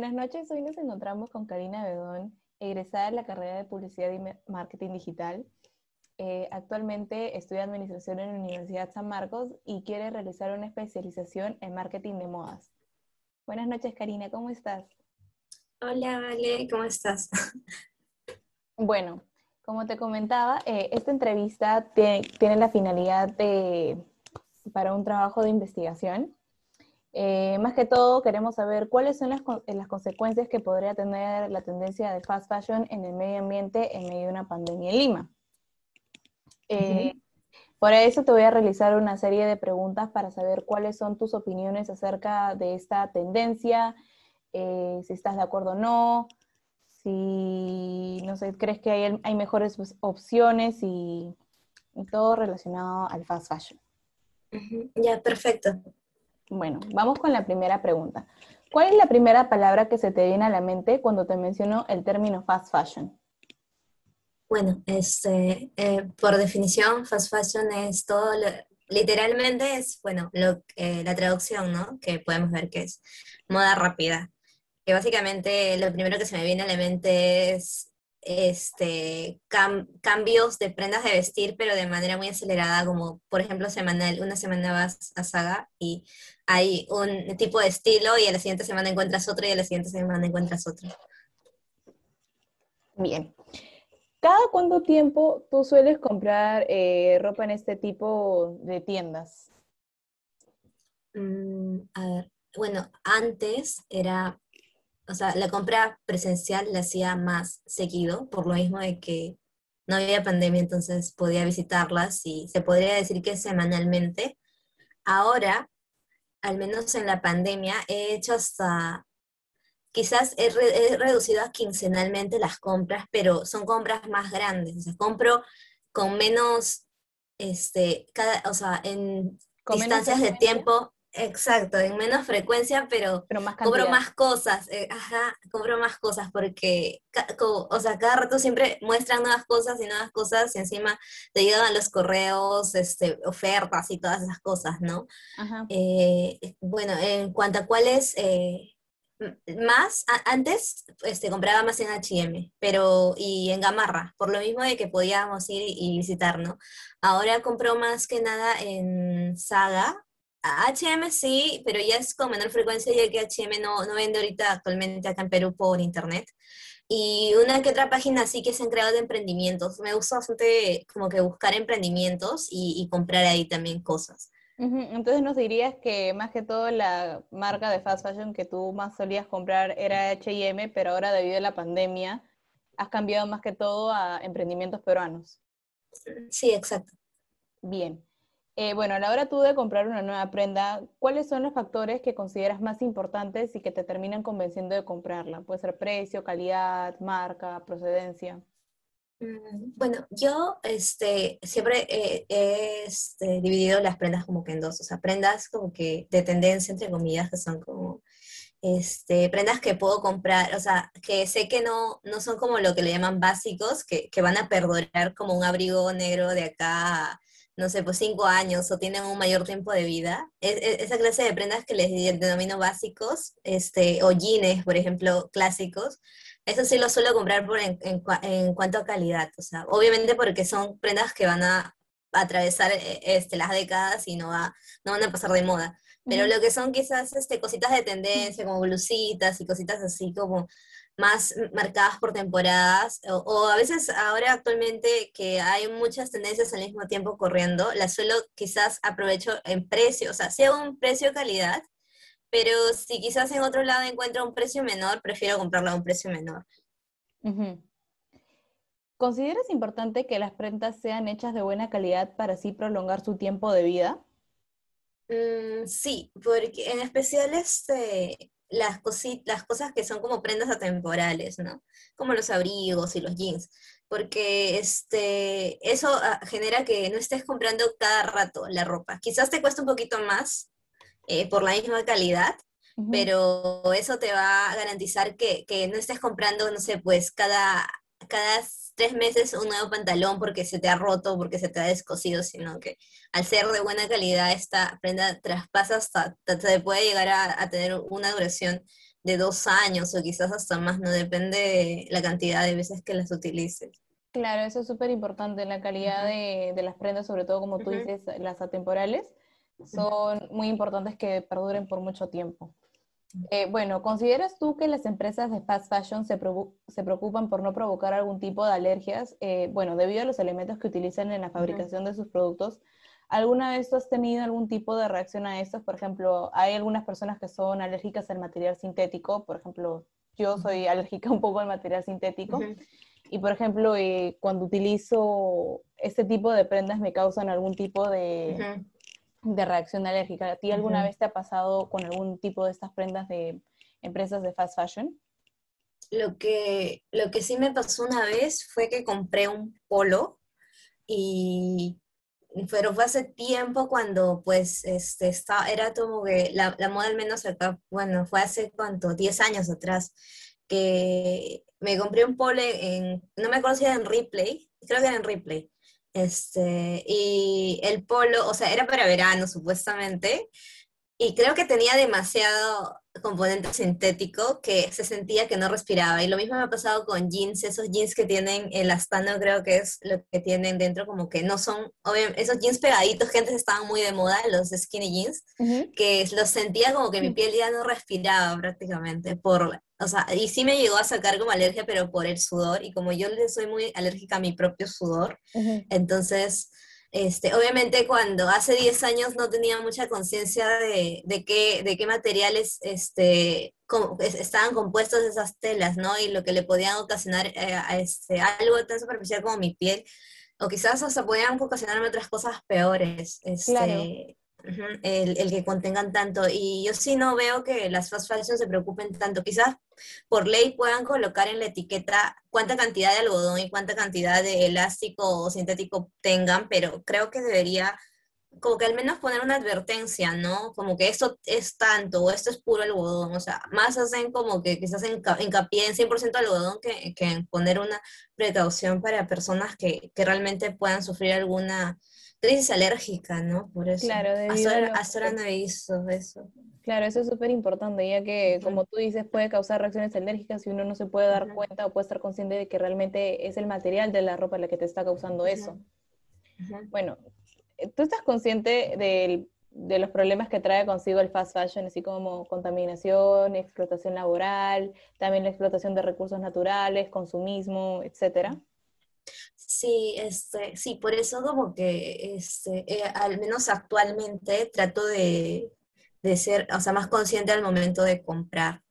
Buenas noches, hoy nos encontramos con Karina Bedón, egresada de la carrera de Publicidad y Marketing Digital. Eh, actualmente estudia Administración en la Universidad San Marcos y quiere realizar una especialización en Marketing de Modas. Buenas noches, Karina, ¿cómo estás? Hola, Vale, ¿cómo estás? Bueno, como te comentaba, eh, esta entrevista tiene la finalidad de, para un trabajo de investigación eh, más que todo, queremos saber cuáles son las, eh, las, consecuencias que podría tener la tendencia de fast fashion en el medio ambiente en medio de una pandemia en Lima. Eh, por eso te voy a realizar una serie de preguntas para saber cuáles son tus opiniones acerca de esta tendencia, si estás de acuerdo o no, si, no sé, crees que hay, hay mejores opciones y, y, todo relacionado al fast fashion. Ya, perfecto. Bueno, vamos con la primera pregunta. ¿Cuál es la primera palabra que se te viene a la mente cuando te menciono el término fast fashion? Bueno, este, eh, por definición, fast fashion es todo, literalmente es, bueno, lo, la traducción, ¿no? Que podemos ver que es moda rápida. Que básicamente lo primero que se me viene a la mente es este, cambios de prendas de vestir, pero de manera muy acelerada, como por ejemplo semanal. Una semana vas a Saga y hay un tipo de estilo y a la siguiente semana encuentras otro y a la siguiente semana encuentras otro. Bien. ¿Cada cuánto tiempo tú sueles comprar eh, ropa en este tipo de tiendas? Mm, a ver, bueno, antes era o sea, la compra presencial la hacía más seguido, por lo mismo de que no había pandemia, entonces podía visitarlas y se podría decir que semanalmente. Ahora, al menos en la pandemia, he hecho hasta, quizás he, reducido a quincenalmente las compras, pero son compras más grandes, o sea, compro con menos, este, cada, o sea, en distancias de tiempo, Exacto, en menos frecuencia, pero, cobro más cosas, eh, ajá, cobro más cosas porque, o sea, cada rato siempre muestran nuevas cosas y nuevas cosas y encima te llegan los correos, este, ofertas y todas esas cosas, ¿no? Eh, bueno, en cuanto a cuáles, eh, más, antes este, compraba más en H&M, pero, y en Gamarra, por lo mismo de que podíamos ir y visitar, ¿no? Ahora compro más que nada en Saga, HM sí, pero ya es con menor frecuencia ya que HM no, no vende ahorita actualmente acá en Perú por internet. Y una que otra página sí que se han creado de emprendimientos. Me gusta bastante como que buscar emprendimientos y, comprar ahí también cosas. Entonces nos dirías que más que todo la marca de fast fashion que tú más solías comprar era H&M, pero ahora debido a la pandemia has cambiado más que todo a emprendimientos peruanos. Sí, exacto. Bien. Eh, bueno, a la hora tú de comprar una nueva prenda, ¿cuáles son los factores que consideras más importantes y que te terminan convenciendo de comprarla? Puede ser precio, calidad, marca, procedencia. Mm, bueno, yo este, siempre he este, dividido las prendas como que en dos, o sea, prendas como que de tendencia, entre comillas, que son como este, prendas que puedo comprar, o sea, que sé que no, no son como lo que le llaman básicos, que, que van a perdurar como un abrigo negro de acá no sé, pues cinco años o tienen un mayor tiempo de vida. E, e, esa clase de prendas que les denomino básicos, este, o jeans, por ejemplo, clásicos, eso sí lo suelo comprar por en, cuanto a calidad. O sea, obviamente porque son prendas que van a atravesar e, este, las décadas y no, va, no van a pasar de moda. Pero lo que son quizás este, cositas de tendencia, como blusitas y cositas así como más marcadas por temporadas, o, a veces ahora actualmente que hay muchas tendencias al mismo tiempo corriendo, las suelo quizás aprovecho en precio, o sea, sea un precio calidad, pero si quizás en otro lado encuentro un precio menor, prefiero comprarlo a un precio menor. ¿Consideras importante que las prendas sean hechas de buena calidad para así prolongar su tiempo de vida? Mm, sí, porque en especial este, las, las cosas que son como prendas atemporales, ¿no? Como los abrigos y los jeans, porque este, eso ah, genera que no estés comprando cada rato la ropa. Quizás te cueste un poquito más eh, por la misma calidad, pero eso te va a garantizar que, que, no estés comprando, no sé, pues cada, cada tres meses un nuevo pantalón porque se te ha roto, porque se te ha descosido, sino que al ser de buena calidad esta prenda traspasa hasta, te puede llegar a, tener una duración de dos años o quizás hasta más, no depende de la cantidad de veces que las utilices. Claro, eso es súper importante, la calidad de, de, las prendas, sobre todo como tú dices, las atemporales, son muy importantes que perduren por mucho tiempo. Eh, bueno, ¿consideras tú que las empresas de fast fashion se, se preocupan por no provocar algún tipo de alergias? Eh, bueno, debido a los elementos que utilizan en la fabricación de sus productos, ¿alguna vez tú has tenido algún tipo de reacción a estos? Por ejemplo, hay algunas personas que son alérgicas al material sintético, por ejemplo, yo soy alérgica un poco al material sintético. Y por ejemplo, eh, cuando utilizo este tipo de prendas me causan algún tipo de, de reacción alérgica. ¿A ti alguna vez te ha pasado con algún tipo de estas prendas de empresas de fast fashion? Lo que, lo que sí me pasó una vez fue que compré un polo y pero fue hace tiempo cuando pues este estaba, era como que la, la moda al menos acá, bueno, fue hace cuánto, 10 años atrás, que me compré un polo en, no me acuerdo si era en Ripley, creo que era en Ripley, este, y el polo, o sea, era para verano supuestamente, y creo que tenía demasiado componente sintético que se sentía que no respiraba. Y lo mismo me ha pasado con jeans, esos jeans que tienen el astano, creo que es lo que tienen dentro, como que no son, obviamente, esos jeans pegaditos que antes estaban muy de moda, los skinny jeans, que los sentía como que mi piel ya no respiraba prácticamente por, o sea, y sí me llegó a sacar como alergia, pero por el sudor, y como yo soy muy alérgica a mi propio sudor, entonces este, obviamente cuando hace 10 años no tenía mucha conciencia de, de, qué, de qué materiales este, estaban compuestos esas telas, ¿no? Y lo que le podían ocasionar eh, a este, algo tan superficial como mi piel, o quizás hasta podían ocasionarme otras cosas peores. Este, el, el, que contengan tanto. Y yo sí no veo que las fast fashion se preocupen tanto. Quizás por ley puedan colocar en la etiqueta cuánta cantidad de algodón y cuánta cantidad de elástico o sintético tengan, pero creo que debería como que al menos poner una advertencia, ¿no? Como que esto es tanto o esto es puro algodón, o sea, más hacen como que quizás hincapié en 100% algodón que, que en poner una precaución para personas que, que realmente puedan sufrir alguna crisis alérgica, ¿no? Por eso. Claro, no hizo eso. Claro, eso es súper importante, ya que, como tú dices, puede causar reacciones alérgicas y uno no se puede dar cuenta o puede estar consciente de que realmente es el material de la ropa la que te está causando eso. Bueno, eh, ¿tú estás consciente de los problemas que trae consigo el fast fashion, así como contaminación, explotación laboral, también la explotación de recursos naturales, consumismo, etcétera? Sí, este, sí, por eso como que este, eh, al menos actualmente trato de, de, ser, o sea, más consciente al momento de comprar.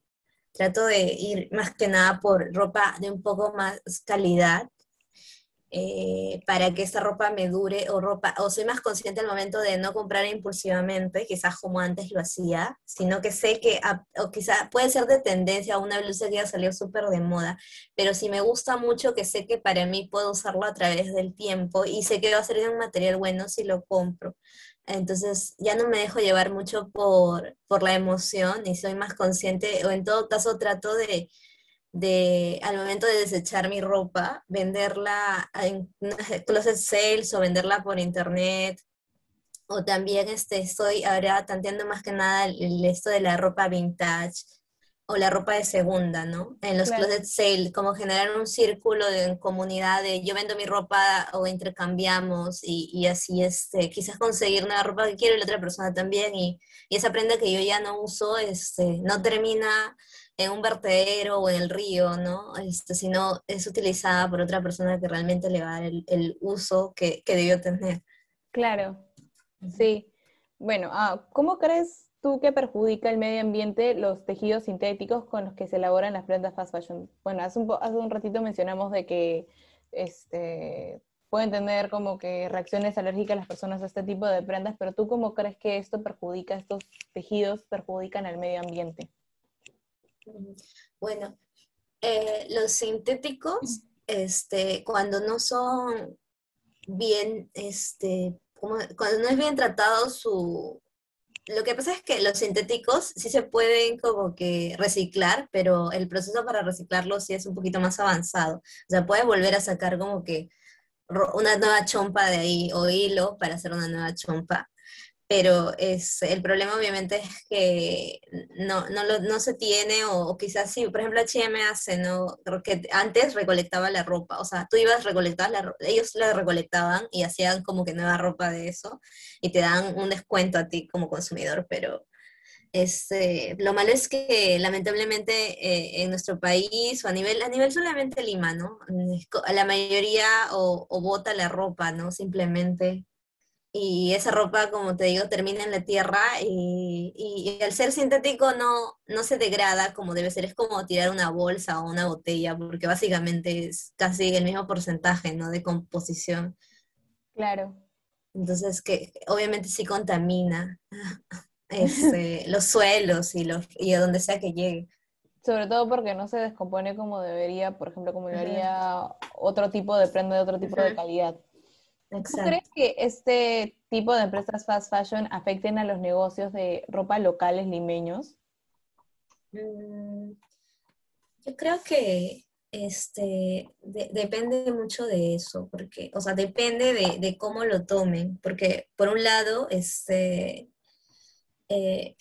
Trato de ir más que nada por ropa de un poco más calidad eh, para que esta ropa me dure o ropa, o soy más consciente al momento de no comprar impulsivamente, quizás como antes lo hacía, sino que sé que, o quizás puede ser de tendencia una blusa que ya salió súper de moda, pero si me gusta mucho que sé que para mí puedo usarlo a través del tiempo y sé que va a ser de un material bueno si lo compro. Entonces ya no me dejo llevar mucho por, por la emoción y soy más consciente, o en todo caso trato de de al momento de desechar mi ropa, venderla en closet sales o venderla por internet. O también este, estoy ahora tanteando más que nada el, esto de la ropa vintage o la ropa de segunda, ¿no? En los closet sales, como generar un círculo de comunidad de yo vendo mi ropa o intercambiamos y, y así este, quizás conseguir una ropa que quiero y la otra persona también y, y esa prenda que yo ya no uso este, no termina en un vertedero o en el río, ¿no? Este, sino es utilizada por otra persona que realmente le va a dar el, uso que, que, debió tener. Claro, sí. Bueno, ah, ¿cómo crees tú que perjudica el medio ambiente los tejidos sintéticos con los que se elaboran las prendas fast fashion? Bueno, hace un, hace un ratito mencionamos de que este, pueden tener como que reacciones alérgicas las personas a este tipo de prendas, pero tú cómo crees que esto perjudica, estos tejidos perjudican al medio ambiente? Bueno, eh, los sintéticos, este, cuando no son bien, este, cuando no es bien tratado su... Lo que pasa es que los sintéticos sí se pueden como que reciclar, pero el proceso para reciclarlos sí es un poquito más avanzado. O sea, puedes volver a sacar como que una nueva chompa de ahí o hilo para hacer una nueva chompa pero es, el problema obviamente es que no, no, lo, no se tiene, o, quizás sí, por ejemplo H&M hace, ¿no? Porque antes recolectaba la ropa, o sea, tú ibas, recolectar la ellos la recolectaban y hacían como que nueva ropa de eso, y te dan un descuento a ti como consumidor, pero este, lo malo es que lamentablemente eh, en nuestro país o a nivel, a nivel solamente Lima, ¿no? La mayoría o, o bota la ropa, ¿no? Simplemente y esa ropa, como te digo, termina en la tierra y, y, al ser sintético no, no se degrada como debe ser, es como tirar una bolsa o una botella, porque básicamente es casi el mismo porcentaje ¿no? de composición. Claro. Entonces, que obviamente sí contamina este, los suelos y, los, y a donde sea que llegue. Sobre todo porque no se descompone como debería, por ejemplo, como debería otro tipo de prenda de otro tipo de calidad. ¿Tú crees que este tipo de empresas fast fashion afecten a los negocios de ropa locales limeños? Mm, yo creo que este, depende mucho de eso, porque, o sea, depende de, cómo lo tomen, porque por un lado, este, eh,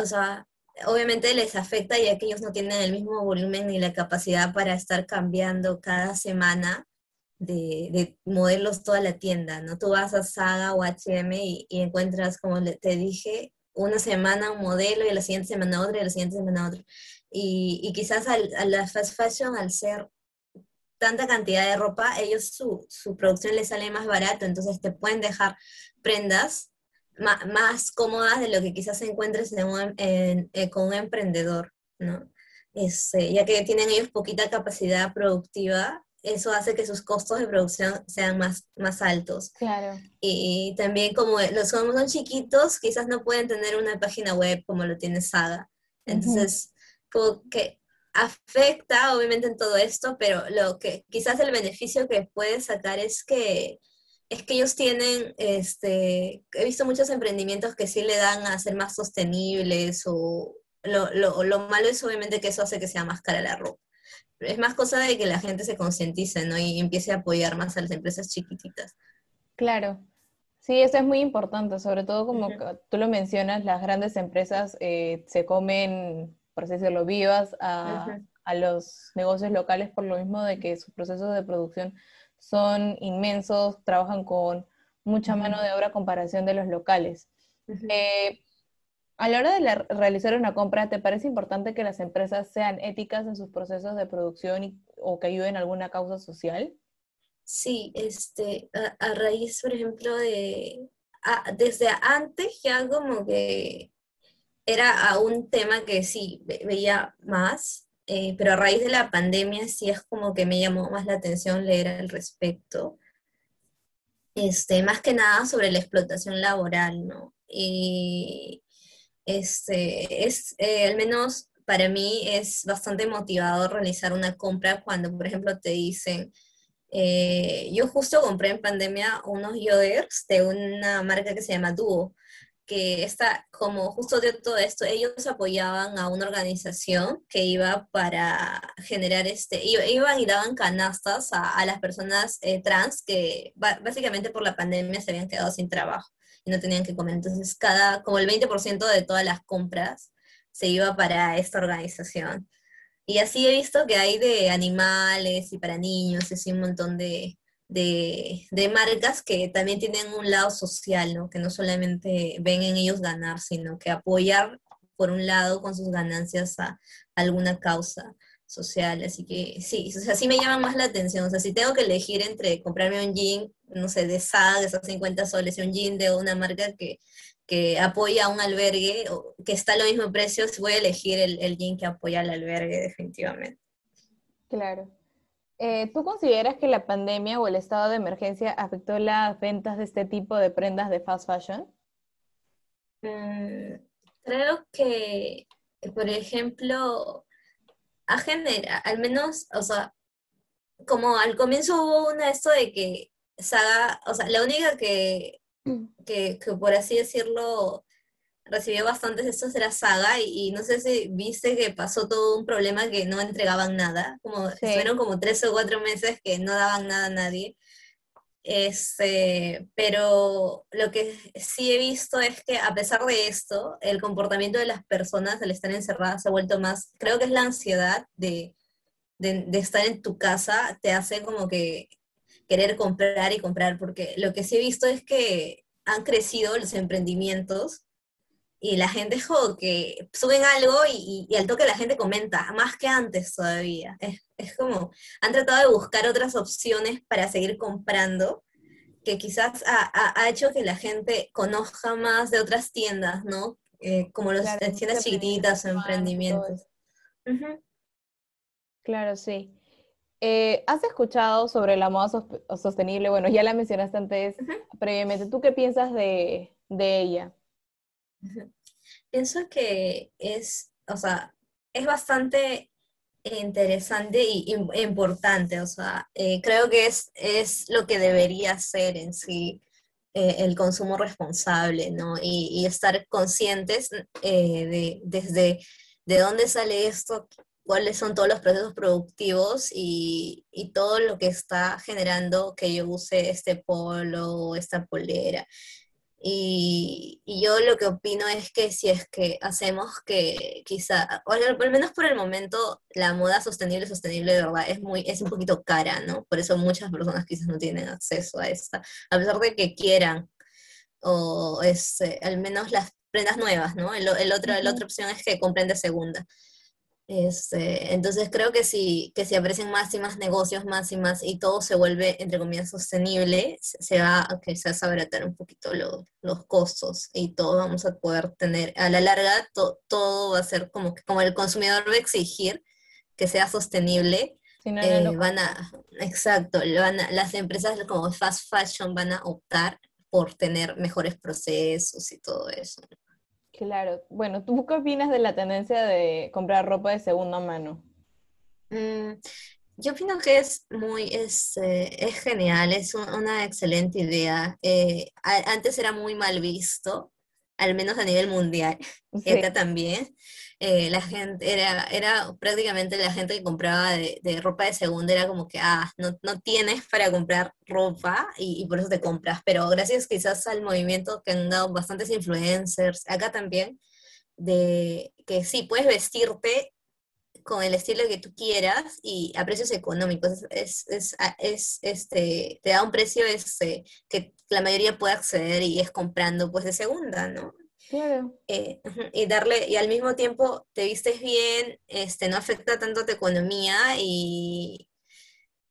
o sea, obviamente les afecta ya que ellos no tienen el mismo volumen ni la capacidad para estar cambiando cada semana de, modelos toda la tienda, ¿no? Tú vas a Saga o H&M y, encuentras, como te dije, una semana un modelo y la siguiente semana otro y la siguiente semana otro. Y, quizás a la fast fashion, al ser tanta cantidad de ropa, ellos su, producción les sale más barato, entonces te pueden dejar prendas más, cómodas de lo que quizás encuentres eh, con un emprendedor, ¿no? Este, ya que tienen ellos poquita capacidad productiva eso hace que sus costos de producción sean más, más altos. Claro. Y también como los como son chiquitos, quizás no pueden tener una página web como lo tiene Saga. Entonces, que afecta obviamente en todo esto, pero lo que quizás el beneficio que puede sacar es que es que ellos tienen, este, he visto muchos emprendimientos que sí le dan a ser más sostenibles o lo, lo, lo malo es obviamente que eso hace que sea más cara la ropa es más cosa de que la gente se concientice, ¿no? Y empiece a apoyar más a las empresas chiquititas. Claro. Sí, eso es muy importante, sobre todo como tú lo mencionas, las grandes empresas eh, se comen, por así decirlo, vivas a, los negocios locales por lo mismo de que sus procesos de producción son inmensos, trabajan con mucha mano de obra a comparación de los locales. A la hora de realizar una compra, ¿te parece importante que las empresas sean éticas en sus procesos de producción o que ayuden a alguna causa social? Sí, este, a, raíz, por ejemplo, de, desde antes ya como que era un tema que sí veía más, eh, pero a raíz de la pandemia sí es como que me llamó más la atención leer al respecto. Este, más que nada sobre la explotación laboral, ¿no? Y, este, es, eh, al menos para mí es bastante motivador realizar una compra cuando, por ejemplo, te dicen, eh, yo justo compré en pandemia unos yoders de una marca que se llama Duo, que está, como justo de todo esto, ellos apoyaban a una organización que iba para generar este, iban y daban canastas a, las personas eh, trans que básicamente por la pandemia se habían quedado sin trabajo y no tenían que comer. Entonces, cada, como el 20% de todas las compras se iba para esta organización. Y así he visto que hay de animales y para niños, así un montón de, de, de, marcas que también tienen un lado social, ¿no? Que no solamente ven en ellos ganar, sino que apoyar, por un lado, con sus ganancias a alguna causa social, así que sí, o sea, sí me llama más la atención, o sea, si tengo que elegir entre comprarme un jean, no sé, de SAG, de esos 50 soles, y un jean de una marca que, que apoya a un albergue, o que está a lo mismo precio, voy a elegir el, el jean que apoya al albergue definitivamente. Claro. Eh, ¿Tú consideras que la pandemia o el estado de emergencia afectó las ventas de este tipo de prendas de fast fashion? Mm, creo que, por ejemplo, a generar, al menos, o sea, como al comienzo hubo una esto de que Saga, o sea, la única que, que, por así decirlo, recibió bastantes de estos era Saga y, no sé si viste que pasó todo un problema que no entregaban nada, como fueron como tres o cuatro meses que no daban nada a nadie. Este, pero lo que sí he visto es que a pesar de esto, el comportamiento de las personas al estar encerradas se ha vuelto más, creo que es la ansiedad de, de, de estar en tu casa, te hace como que querer comprar y comprar, porque lo que sí he visto es que han crecido los emprendimientos y la gente es que suben algo y, al toque la gente comenta, más que antes todavía. Es, como, han tratado de buscar otras opciones para seguir comprando, que quizás ha, hecho que la gente conozca más de otras tiendas, ¿no? Eh, como las tiendas chiquititas o emprendimientos. Claro, sí. Eh, ¿Has escuchado sobre la moda sostenible? Bueno, ya la mencionaste antes previamente. ¿Tú qué piensas de, de ella? Pienso que es, o sea, es bastante interesante y importante, o sea, eh, creo que es, es lo que debería ser en sí eh, el consumo responsable, ¿no? Y, estar conscientes de desde de dónde sale esto, cuáles son todos los procesos productivos y, y, todo lo que está generando que yo use este polo o esta polera. Y, yo lo que opino es que si es que hacemos que quizá, o al menos por el momento, la moda sostenible, sostenible de verdad es, muy, es un poquito cara, ¿no? Por eso muchas personas quizás no tienen acceso a esta, a pesar de que quieran, o es, eh, al menos las prendas nuevas, ¿no? El, el otro, La otra opción es que compren de segunda. Este, entonces creo que si, que si aparecen más y más negocios, más y más, y todo se vuelve, entre comillas, sostenible, se, va a quizás abaratar un poquito los costos y todo vamos a poder tener, a la larga, todo va a ser como que como el consumidor va a exigir que sea sostenible, eh, van a, exacto, van las empresas como fast fashion van a optar por tener mejores procesos y todo eso. Claro. Bueno, ¿tú qué opinas de la tendencia de comprar ropa de segunda mano? Mm, yo opino que es muy, es, eh, es genial, es una excelente idea. Eh, antes era muy mal visto, al menos a nivel mundial, y acá también. Eh, la gente, era, era prácticamente la gente que compraba de, ropa de segunda, era como que, ah, no, no tienes para comprar ropa y, por eso te compras, pero gracias quizás al movimiento que han dado bastantes influencers, acá también, de que sí, puedes vestirte con el estilo que tú quieras y a precios económicos. Es, es, es, este, te da un precio este, que la mayoría puede acceder y es comprando pues de segunda, ¿no? Claro. Eh, y darle, y al mismo tiempo te vistes bien, este, no afecta tanto tu economía y,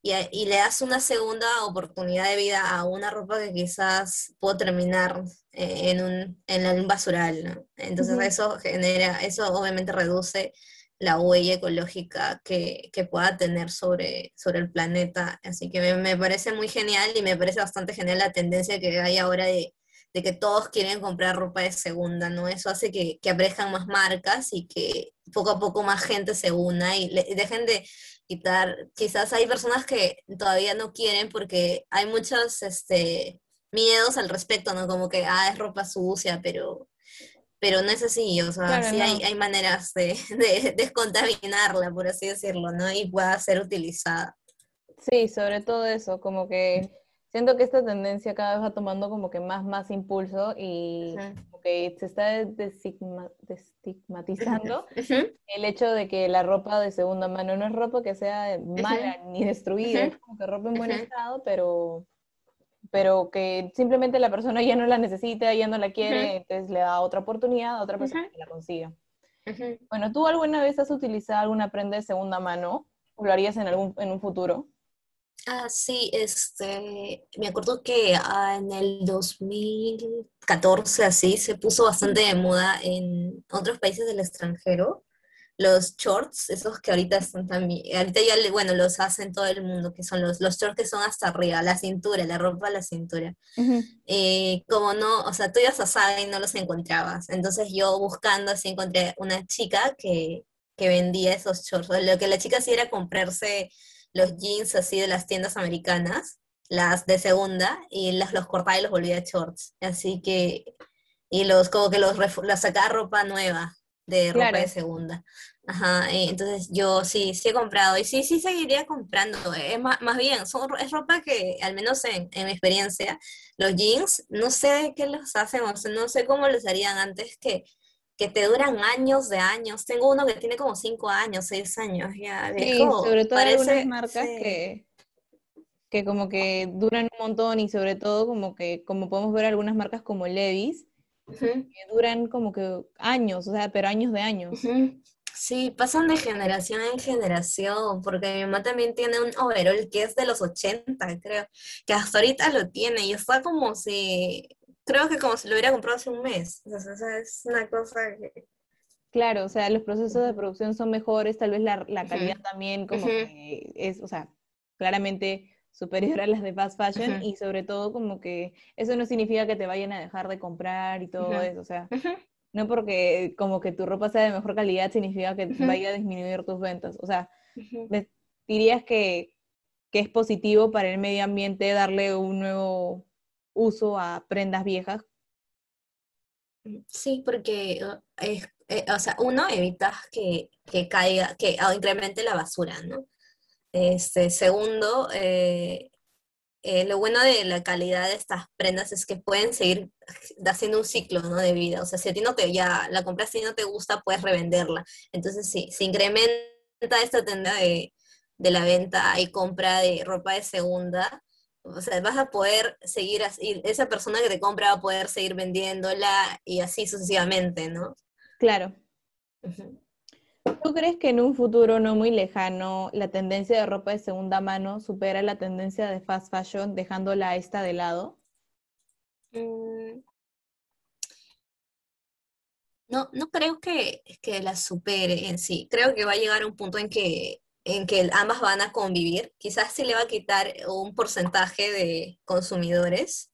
y, le das una segunda oportunidad de vida a una ropa que quizás puede terminar eh, en, un, en un basural, ¿no? Entonces eso genera, eso obviamente reduce la huella ecológica que, que, pueda tener sobre, sobre el planeta. Así que me, me, parece muy genial y me parece bastante genial la tendencia que hay ahora de, de que todos quieren comprar ropa de segunda, ¿no? Eso hace que, que aparezcan más marcas y que poco a poco más gente se una y, dejen de quitar, quizás hay personas que todavía no quieren porque hay muchos este, miedos al respecto, ¿no? Como que, ah, es ropa sucia, pero, pero no es así, o sea, sí hay, hay, maneras de, de, descontaminarla, por así decirlo, ¿no? Y pueda ser utilizada. Sí, sobre todo eso, como que siento que esta tendencia cada vez va tomando como que más, más impulso y como que se está destigmatizando el hecho de que la ropa de segunda mano no es ropa que sea mala ni destruida, es como que ropa en buen estado, pero, pero que simplemente la persona ya no la necesita, ya no la quiere, entonces le da otra oportunidad a otra persona que la consiga. Bueno, ¿tú alguna vez has utilizado alguna prenda de segunda mano? ¿O lo harías en, algún, en un futuro? Ah, sí, este, me acuerdo que ah, en el 2014 así se puso bastante de moda en otros países del extranjero los shorts, esos que ahorita están también, ahorita ya, bueno, los hacen todo el mundo, que son los, los shorts que son hasta arriba, la cintura, la ropa a la cintura. Eh, como no, o sea, tú ibas a Saga y no los encontrabas. Entonces yo buscando así encontré una chica que, que vendía esos shorts. Lo que la chica hacía era comprarse los jeans así de las tiendas americanas, las de segunda, y las, los cortaba y los volvía shorts. Así que, y los como que los, los sacaba ropa nueva, de ropa de segunda. Ajá, eh, entonces yo sí, sí he comprado y sí, sí seguiría comprando. Es más, más bien, son, es ropa que, al menos en, en mi experiencia, los jeans, no sé qué los hacen, o sea, no sé cómo los harían antes que, que te duran años de años. Tengo uno que tiene como cinco años, seis años ya. Sí, sobre todo parece, algunas marcas que, que como que duran un montón y sobre todo como que, como podemos ver algunas marcas como Levi's, que duran como que años, o sea, pero años de años. Sí, pasan de generación en generación, porque mi mamá también tiene un overall que es de los 80, creo, que hasta ahorita lo tiene y está como si, creo que como si lo hubiera comprado hace un mes. O sea, es una cosa que... Claro, o sea, los procesos de producción son mejores, tal vez la, la calidad también como que es, o sea, claramente superior a las de fast fashion y sobre todo como que eso no significa que te vayan a dejar de comprar y todo eso, o sea, no porque como que tu ropa sea de mejor calidad significa que vaya a disminuir tus ventas, o sea, dirías que, que es positivo para el medio ambiente darle un nuevo uso a prendas viejas. Sí, porque es, eh, o sea, uno evita que, que caiga, que incremente la basura, ¿no? Este, segundo, eh, eh, lo bueno de la calidad de estas prendas es que pueden seguir haciendo un ciclo ¿no? de vida. O sea, si a ti no te, ya la compras y no te gusta, puedes revenderla. Entonces, sí, se incrementa esta tienda de, de la venta y compra de ropa de segunda. O sea, vas a poder seguir así, esa persona que te compra va a poder seguir vendiéndola y así sucesivamente, ¿no? Claro. ¿Tú crees que en un futuro no muy lejano la tendencia de ropa de segunda mano supera la tendencia de fast fashion dejándola esta de lado? Mm. No, no creo que, que la supere en sí. Creo que va a llegar a un punto en que, en que ambas van a convivir. Quizás se le va a quitar un porcentaje de consumidores,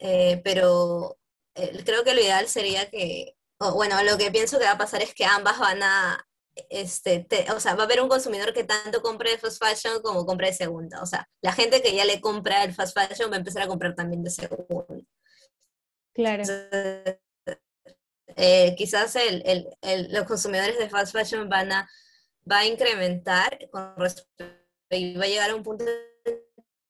eh, pero eh, creo que lo ideal sería que bueno, lo que pienso que va a pasar es que ambas van a, este, o sea, va a haber un consumidor que tanto compre de fast fashion como compre de segunda. O sea, la gente que ya le compra el fast fashion va a empezar a comprar también de segunda. Claro. Eh, quizás el, el, los consumidores de fast fashion van a, va a incrementar con y va a llegar a un punto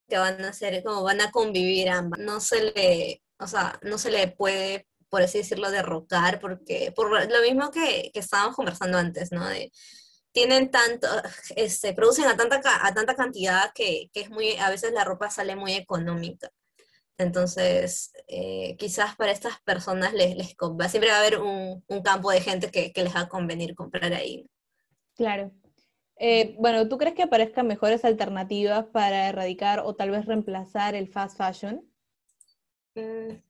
que van a ser como van a convivir ambas. No se le, o sea, no se le puede por así decirlo, derrocar, porque por lo mismo que, que estábamos conversando antes, ¿no? De, tienen tanto, este, producen a tanta, a tanta cantidad que, que, es muy, a veces la ropa sale muy económica. Entonces, eh, quizás para estas personas les, les siempre va a haber un, un campo de gente que, que, les va a convenir comprar ahí. Claro. Eh, bueno, ¿tú crees que aparezcan mejores alternativas para erradicar o tal vez reemplazar el fast fashion? Mm,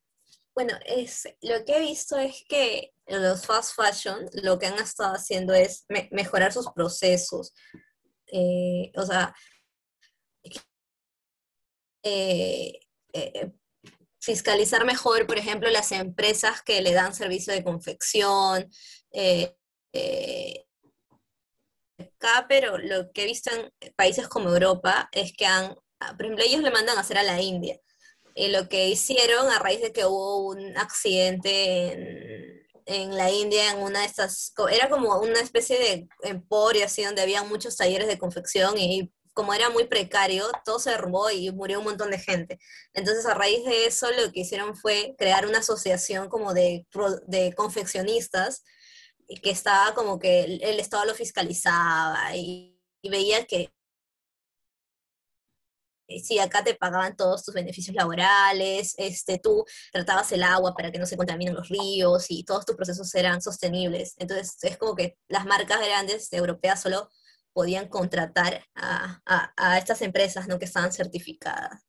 bueno, es, lo que he visto es que los fast fashion lo que han estado haciendo es mejorar sus procesos. Eh, o sea, eh, eh, fiscalizar mejor, por ejemplo, las empresas que le dan servicio de confección. pero lo que he visto en países como Europa es que han, por ejemplo, ellos le mandan a hacer a la India y lo que hicieron a raíz de que hubo un accidente en, en, la India, en una de estas, era como una especie de emporio así donde había muchos talleres de confección y como era muy precario, todo se derrumbó y murió un montón de gente. Entonces a raíz de eso lo que hicieron fue crear una asociación como de, de confeccionistas que estaba como que el, Estado lo fiscalizaba y veía que sí, acá te pagaban todos tus beneficios laborales, este, tú tratabas el agua para que no se contaminen los ríos y todos tus procesos eran sostenibles. Entonces, es como que las marcas grandes europeas solo podían contratar a, a, estas empresas ¿no? que estaban certificadas.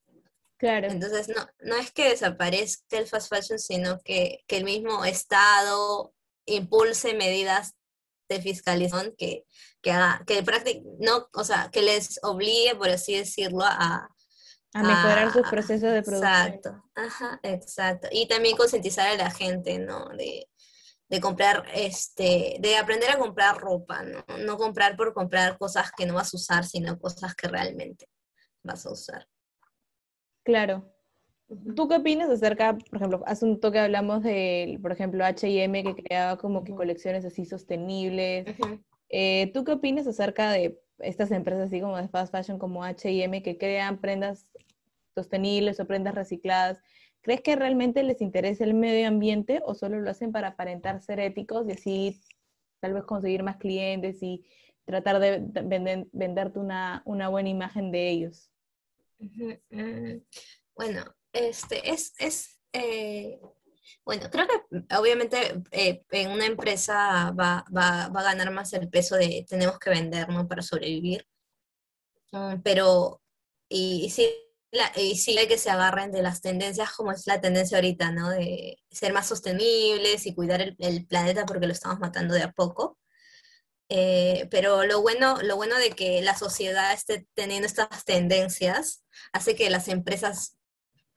Claro. Entonces, no, no es que desaparezca el fast fashion, sino que, que el mismo Estado impulse medidas de fiscalización que, que, haga, que no, o sea, que les obligue, por así decirlo, a, a mejorar sus procesos de producción. Exacto, ajá, exacto. Y también concientizar a la gente, ¿no? De, de, comprar, este, de aprender a comprar ropa, ¿no? No comprar por comprar cosas que no vas a usar, sino cosas que realmente vas a usar. Claro. ¿Tú qué opinas acerca, por ejemplo, hace un toque hablamos de, por ejemplo, H&M que creaba como que colecciones así sostenibles, Eh, ¿Tú qué opinas acerca de estas empresas así como de fast fashion como H&M que crean prendas sostenibles o prendas recicladas? ¿Crees que realmente les interesa el medio ambiente o solo lo hacen para aparentar ser éticos y así tal vez conseguir más clientes y tratar de venderte una, una, buena imagen de ellos? Mm, bueno, este es, es eh, bueno, creo que obviamente eh, en una empresa va, va, va, a ganar más el peso de tenemos que vender, ¿no? Para sobrevivir. Mm, pero, y, y y sí hay que se agarren de las tendencias como es la tendencia ahorita, ¿no? De ser más sostenibles y cuidar el, el planeta porque lo estamos matando de a poco. Eh, pero lo bueno, lo bueno de que la sociedad esté teniendo estas tendencias hace que las empresas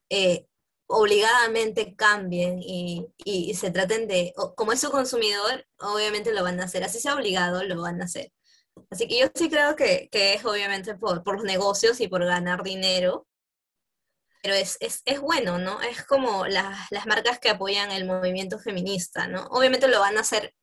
eh, obligadamente cambien y, se traten de, como es su consumidor, obviamente lo van a hacer, así sea obligado, lo van a hacer. Así que yo sí creo que, es obviamente por, los negocios y por ganar dinero, pero es, es, es bueno, ¿no? Es como la, las marcas que apoyan el movimiento feminista, ¿no? Obviamente lo van a hacer,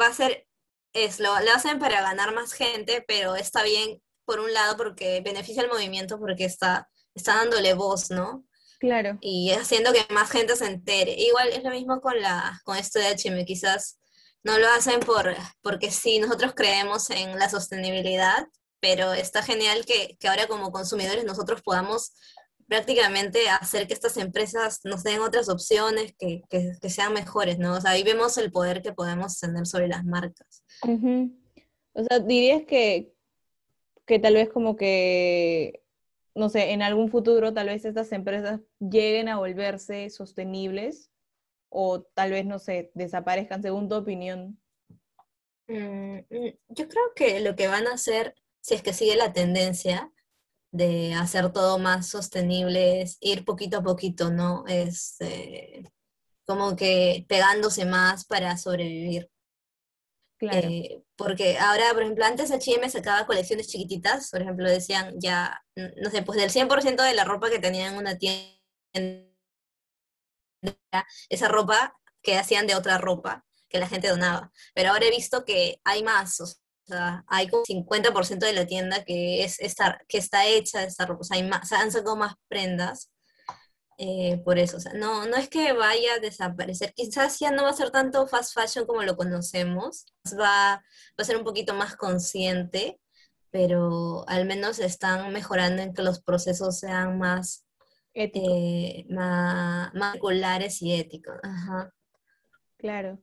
va a ser, es, lo, lo hacen para ganar más gente, pero está bien por un lado porque beneficia al movimiento porque está, está dándole voz, ¿no? Claro. Y haciendo que más gente se entere. Igual es lo mismo con, la, con esto de HM, quizás no lo hacen por, porque sí, nosotros creemos en la sostenibilidad, pero está genial que, que ahora como consumidores nosotros podamos prácticamente hacer que estas empresas nos den otras opciones que, que, que, sean mejores, ¿no? O sea, ahí vemos el poder que podemos tener sobre las marcas. Uh -huh. O sea, dirías que, que tal vez como que no sé, en algún futuro tal vez estas empresas lleguen a volverse sostenibles o tal vez, no sé, desaparezcan, según tu opinión? Mm, mm, yo creo que lo que van a hacer, si es que sigue la tendencia de hacer todo más sostenible, es ir poquito a poquito, ¿no? Es eh, como que pegándose más para sobrevivir. Eh, porque ahora, por ejemplo, antes H&M sacaba colecciones chiquititas, por ejemplo, decían ya, no sé, pues del 100% de la ropa que tenían en una tienda, esa ropa que hacían de otra ropa que la gente donaba. Pero ahora he visto que hay más, o sea, hay como 50% de la tienda que, es esta, que está hecha de esta ropa, o sea, hay más, han sacado más prendas eh, por eso, o sea, no, no es que vaya a desaparecer, quizás ya no va a ser tanto fast fashion como lo conocemos, va, va a ser un poquito más consciente, pero al menos están mejorando en que los procesos sean más, eh, más, más regulares y éticos. Ajá. Claro.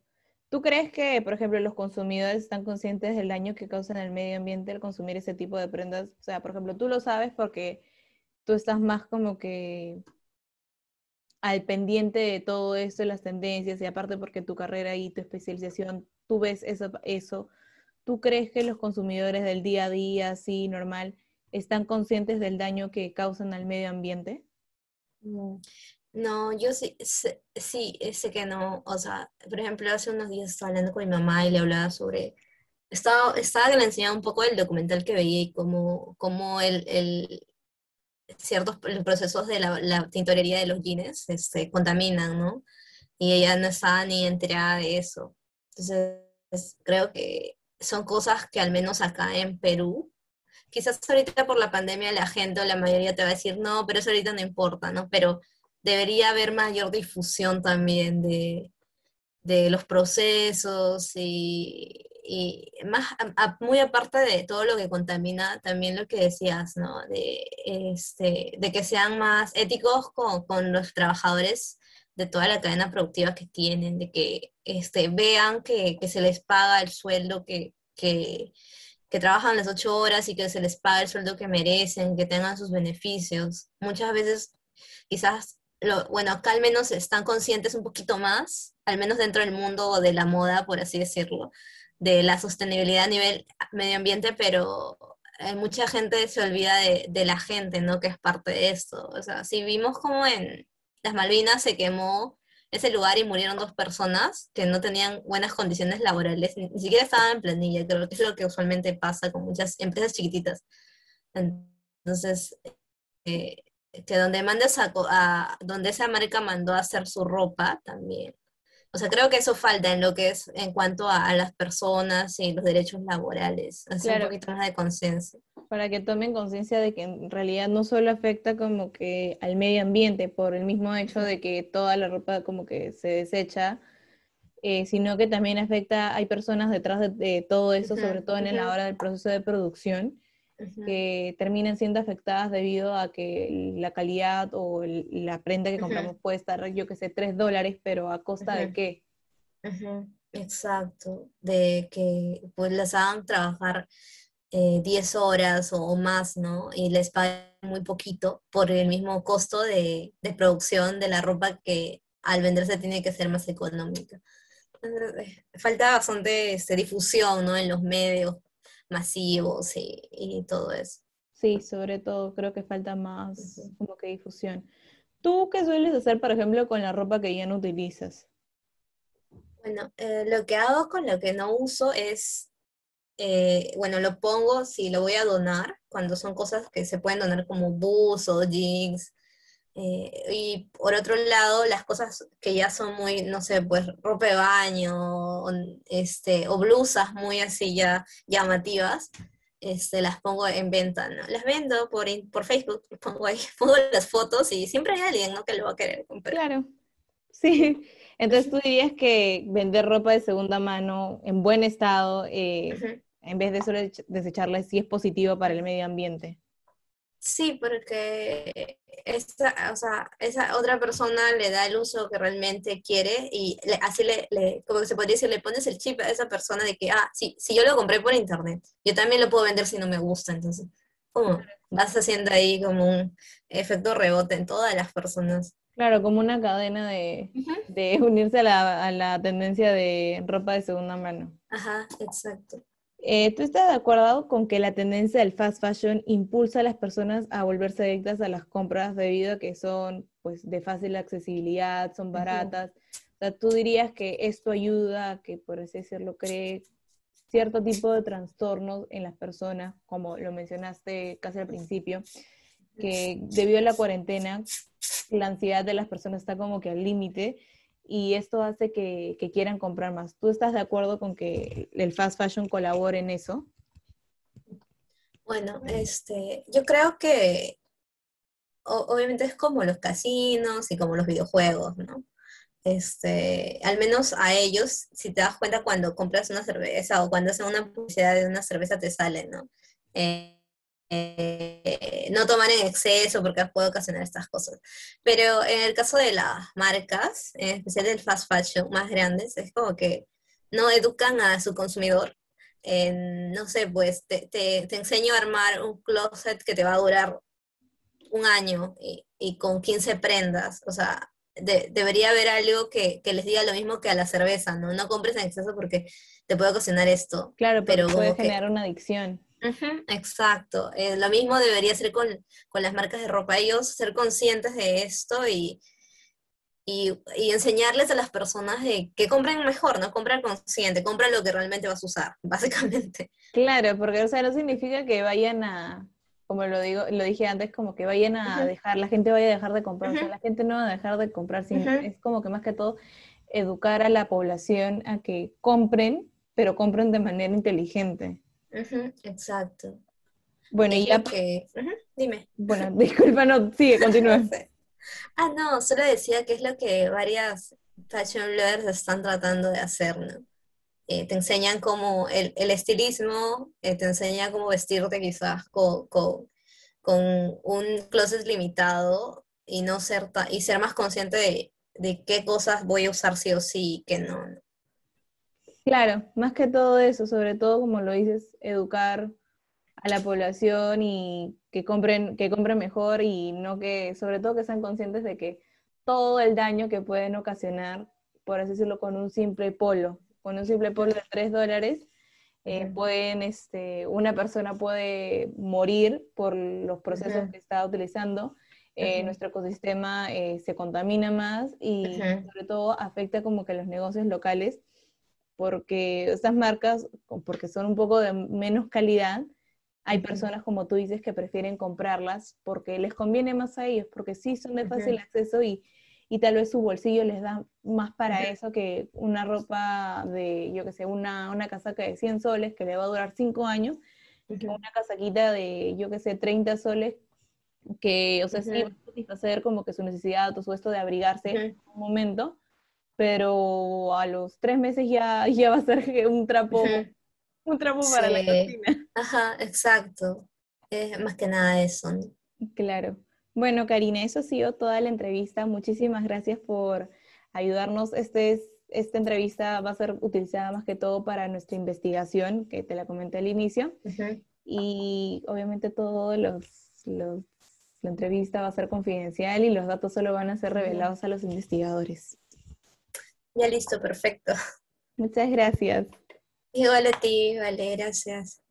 ¿Tú crees que, por ejemplo, los consumidores están conscientes del daño que causa en el medio ambiente el consumir ese tipo de prendas? O sea, por ejemplo, tú lo sabes porque tú estás más como que al pendiente de todo esto, las tendencias, y aparte porque tu carrera y tu especialización, tú ves eso, eso, ¿tú crees que los consumidores del día a día, así, normal, están conscientes del daño que causan al medio ambiente? Mm, no, yo sí, sí, sé que no. O sea, por ejemplo, hace unos días estaba hablando con mi mamá y le hablaba sobre... Estaba, estaba que le enseñaba un poco el documental que veía y cómo, cómo el, el, ciertos procesos de la, la tintorería de los jeans este, contaminan, ¿no? Y ella no estaba ni enterada de eso. Entonces, creo que son cosas que al menos acá en Perú, quizás ahorita por la pandemia la gente o la mayoría te va a decir, no, pero eso ahorita no importa, ¿no? Pero debería haber mayor difusión también de, de los procesos y, y más, a, muy aparte de todo lo que contamina, también lo que decías, ¿no? De, este, de que sean más éticos con, con, los trabajadores de toda la cadena productiva que tienen, de que este, vean que, que se les paga el sueldo que, que, que, trabajan las ocho horas y que se les paga el sueldo que merecen, que tengan sus beneficios. Muchas veces, quizás, lo, bueno, acá al menos están conscientes un poquito más, al menos dentro del mundo de la moda, por así decirlo, de la sostenibilidad a nivel medio ambiente, pero eh, mucha gente se olvida de, la gente, ¿no? Que es parte de esto. O sea, si vimos como en las Malvinas se quemó ese lugar y murieron dos personas que no tenían buenas condiciones laborales, ni, ni siquiera estaban en planilla, creo que es lo que usualmente pasa con muchas empresas chiquititas. Entonces, eh, que donde mandes a, a, donde esa marca mandó a hacer su ropa también O sea, creo que eso falta en lo que es en cuanto a, las personas y los derechos laborales, hacer un poquito más de conciencia. Para que tomen conciencia de que en realidad no solo afecta como que al medio ambiente por el mismo hecho de que toda la ropa como que se desecha, eh, sino que también afecta, hay personas detrás de, todo eso, sobre todo en la hora del proceso de producción, que terminan siendo afectadas debido a que la calidad o la prenda que compramos puede estar, yo que sé, tres dólares, pero a costa de qué. Exacto, de que pues las hagan trabajar eh, 10 horas o, más, ¿no? Y les paguen muy poquito por el mismo costo de, de, producción de la ropa que al venderse tiene que ser más económica. Eh, falta bastante este, difusión, ¿no? En los medios masivos y, todo eso. Sí, sobre todo creo que falta más como que difusión. ¿Tú qué sueles hacer, por ejemplo, con la ropa que ya no utilizas? Bueno, eh, lo que hago con lo que no uso es, eh, bueno, lo pongo si lo voy a donar, cuando son cosas que se pueden donar como buzos, jeans, eh, y por otro lado, las cosas que ya son muy, no sé, pues ropa de baño, o, este, o blusas muy así ya llamativas, este, las pongo en venta, ¿no? Las vendo por, por Facebook, pongo ahí, pongo las fotos y siempre hay alguien, ¿no? Que lo va a querer comprar. Claro, sí. Entonces tú dirías que vender ropa de segunda mano en buen estado, eh, en vez de solo desecharla, sí es positivo para el medio ambiente. Sí, porque esa, o sea, esa otra persona le da el uso que realmente quiere y así le, le, como que se podría decir, le pones el chip a esa persona de que, ah, sí, si yo lo compré por internet, yo también lo puedo vender si no me gusta, entonces, como vas haciendo ahí como un efecto rebote en todas las personas. Claro, como una cadena de, de unirse a la, a la tendencia de ropa de segunda mano. Ajá, exacto. Eh, ¿Tú estás de acuerdo con que la tendencia del fast fashion impulsa a las personas a volverse adictas a las compras debido a que son pues, de fácil accesibilidad, son baratas? O sea, ¿tú dirías que esto ayuda a que, por así decirlo, cree cierto tipo de trastornos en las personas, como lo mencionaste casi al principio, que debido a la cuarentena, la ansiedad de las personas está como que al límite y esto hace que, quieran comprar más. ¿Tú estás de acuerdo con que el fast fashion colabore en eso? Bueno, este, yo creo que obviamente es como los casinos y como los videojuegos, ¿no? Este, al menos a ellos, si te das cuenta cuando compras una cerveza o cuando hacen una publicidad de una cerveza te sale, ¿no? Eh, eh, no tomar en exceso porque puede ocasionar estas cosas. Pero en el caso de las marcas, en especial del fast fashion más grandes, es como que no educan a su consumidor. no sé, pues te, te, enseño a armar un closet que te va a durar un año y, con 15 prendas. O sea, debería haber algo que, que, les diga lo mismo que a la cerveza, ¿no? No compres en exceso porque te puede ocasionar esto. Claro, pero puede generar una adicción exacto. Eh, lo mismo debería ser con, las marcas de ropa. Ellos ser conscientes de esto y, y, enseñarles a las personas de que compren mejor, no compran consciente, compran lo que realmente vas a usar, básicamente. Claro, porque o sea, no significa que vayan a, como lo digo, lo dije antes, como que vayan a dejar, la gente vaya a dejar de comprar, o sea, la gente no va a dejar de comprar, sino es como que más que todo educar a la población a que compren, pero compren de manera inteligente exacto. Bueno, y ya... Que... Dime. Bueno, disculpa, no, sigue, continúa. Ah, no, solo decía que es lo que varias fashion bloggers están tratando de hacer, ¿no? Eh, te enseñan como el, estilismo, eh, te enseña cómo vestirte quizás con, con, un closet limitado y no ser y ser más consciente de, de, qué cosas voy a usar sí o sí y qué no. Claro, más que todo eso, sobre todo como lo dices, educar a la población y que compren, que compren mejor y no que, sobre todo que sean conscientes de que todo el daño que pueden ocasionar, por así decirlo, con un simple polo, con un simple polo de 3 dólares, eh, pueden, este, una persona puede morir por los procesos que está utilizando, eh, nuestro ecosistema eh, se contamina más y sobre todo afecta como que los negocios locales porque estas marcas, porque son un poco de menos calidad, hay personas como tú dices que prefieren comprarlas porque les conviene más a ellos, porque sí son de fácil acceso y, y tal vez su bolsillo les da más para eso que una ropa de, yo qué sé, una, una casaca de 100 soles que le va a durar 5 años, que una casaquita de, yo qué sé, 30 soles que, o sea, sí va a satisfacer como que su necesidad o su esto de abrigarse en un momento, pero a los tres meses ya, ya va a ser un trapo, un trapo para la cocina. Ajá, exacto. Es más que nada eso. Claro. Bueno, Karina, eso ha sido toda la entrevista. Muchísimas gracias por ayudarnos. Este esta entrevista va a ser utilizada más que todo para nuestra investigación, que te la comenté al inicio. Y obviamente todos los, los, la entrevista va a ser confidencial y los datos solo van a ser revelados a los investigadores. Ya listo, perfecto. Muchas gracias. Igual a ti, vale, gracias.